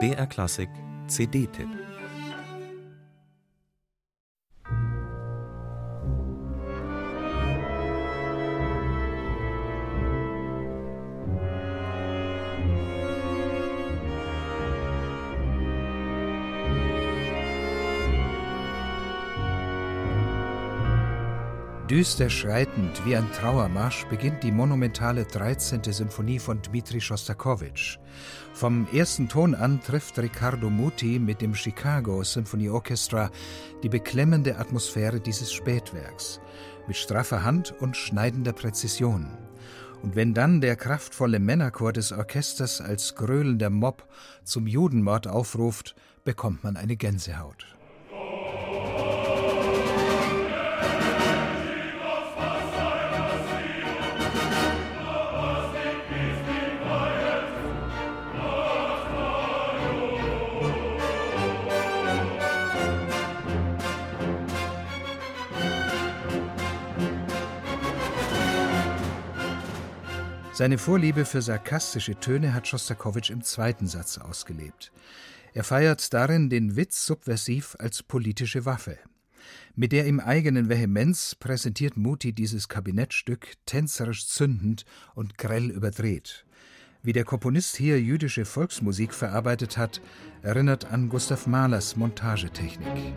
BR Klassik CD-Tipp Düster schreitend wie ein Trauermarsch beginnt die monumentale 13. Symphonie von Dmitri Schostakowitsch. Vom ersten Ton an trifft Riccardo Muti mit dem Chicago Symphony Orchestra die beklemmende Atmosphäre dieses Spätwerks mit straffer Hand und schneidender Präzision. Und wenn dann der kraftvolle Männerchor des Orchesters als gröhlender Mob zum Judenmord aufruft, bekommt man eine Gänsehaut. Seine Vorliebe für sarkastische Töne hat Schostakowitsch im zweiten Satz ausgelebt. Er feiert darin den Witz subversiv als politische Waffe. Mit der ihm eigenen Vehemenz präsentiert Muti dieses Kabinettstück tänzerisch zündend und grell überdreht. Wie der Komponist hier jüdische Volksmusik verarbeitet hat, erinnert an Gustav Mahlers Montagetechnik.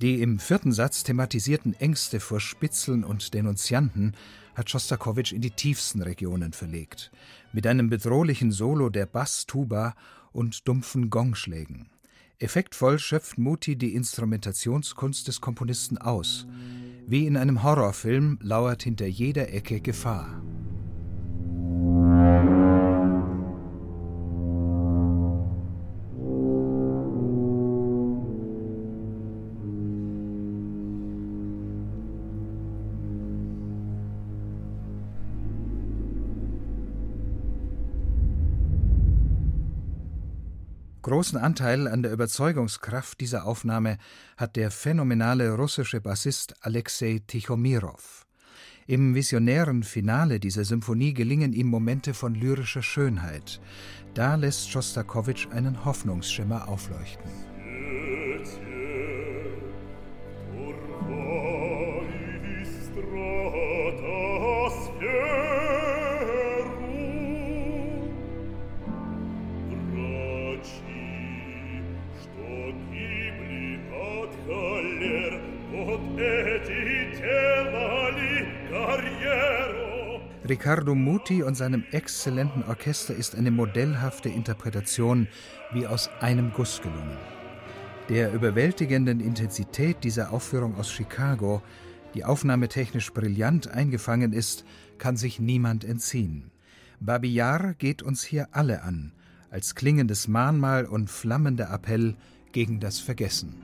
Die im vierten Satz thematisierten Ängste vor Spitzeln und Denunzianten hat Schostakowitsch in die tiefsten Regionen verlegt, mit einem bedrohlichen Solo der Bass-Tuba und dumpfen Gongschlägen. Effektvoll schöpft Muti die Instrumentationskunst des Komponisten aus. Wie in einem Horrorfilm lauert hinter jeder Ecke Gefahr. Großen Anteil an der Überzeugungskraft dieser Aufnahme hat der phänomenale russische Bassist Alexei Tichomirov. Im visionären Finale dieser Symphonie gelingen ihm Momente von lyrischer Schönheit. Da lässt Schostakowitsch einen Hoffnungsschimmer aufleuchten. Riccardo Muti und seinem exzellenten Orchester ist eine modellhafte Interpretation wie aus einem Guss gelungen. Der überwältigenden Intensität dieser Aufführung aus Chicago, die aufnahmetechnisch brillant eingefangen ist, kann sich niemand entziehen. Babi geht uns hier alle an, als klingendes Mahnmal und flammender Appell gegen das Vergessen.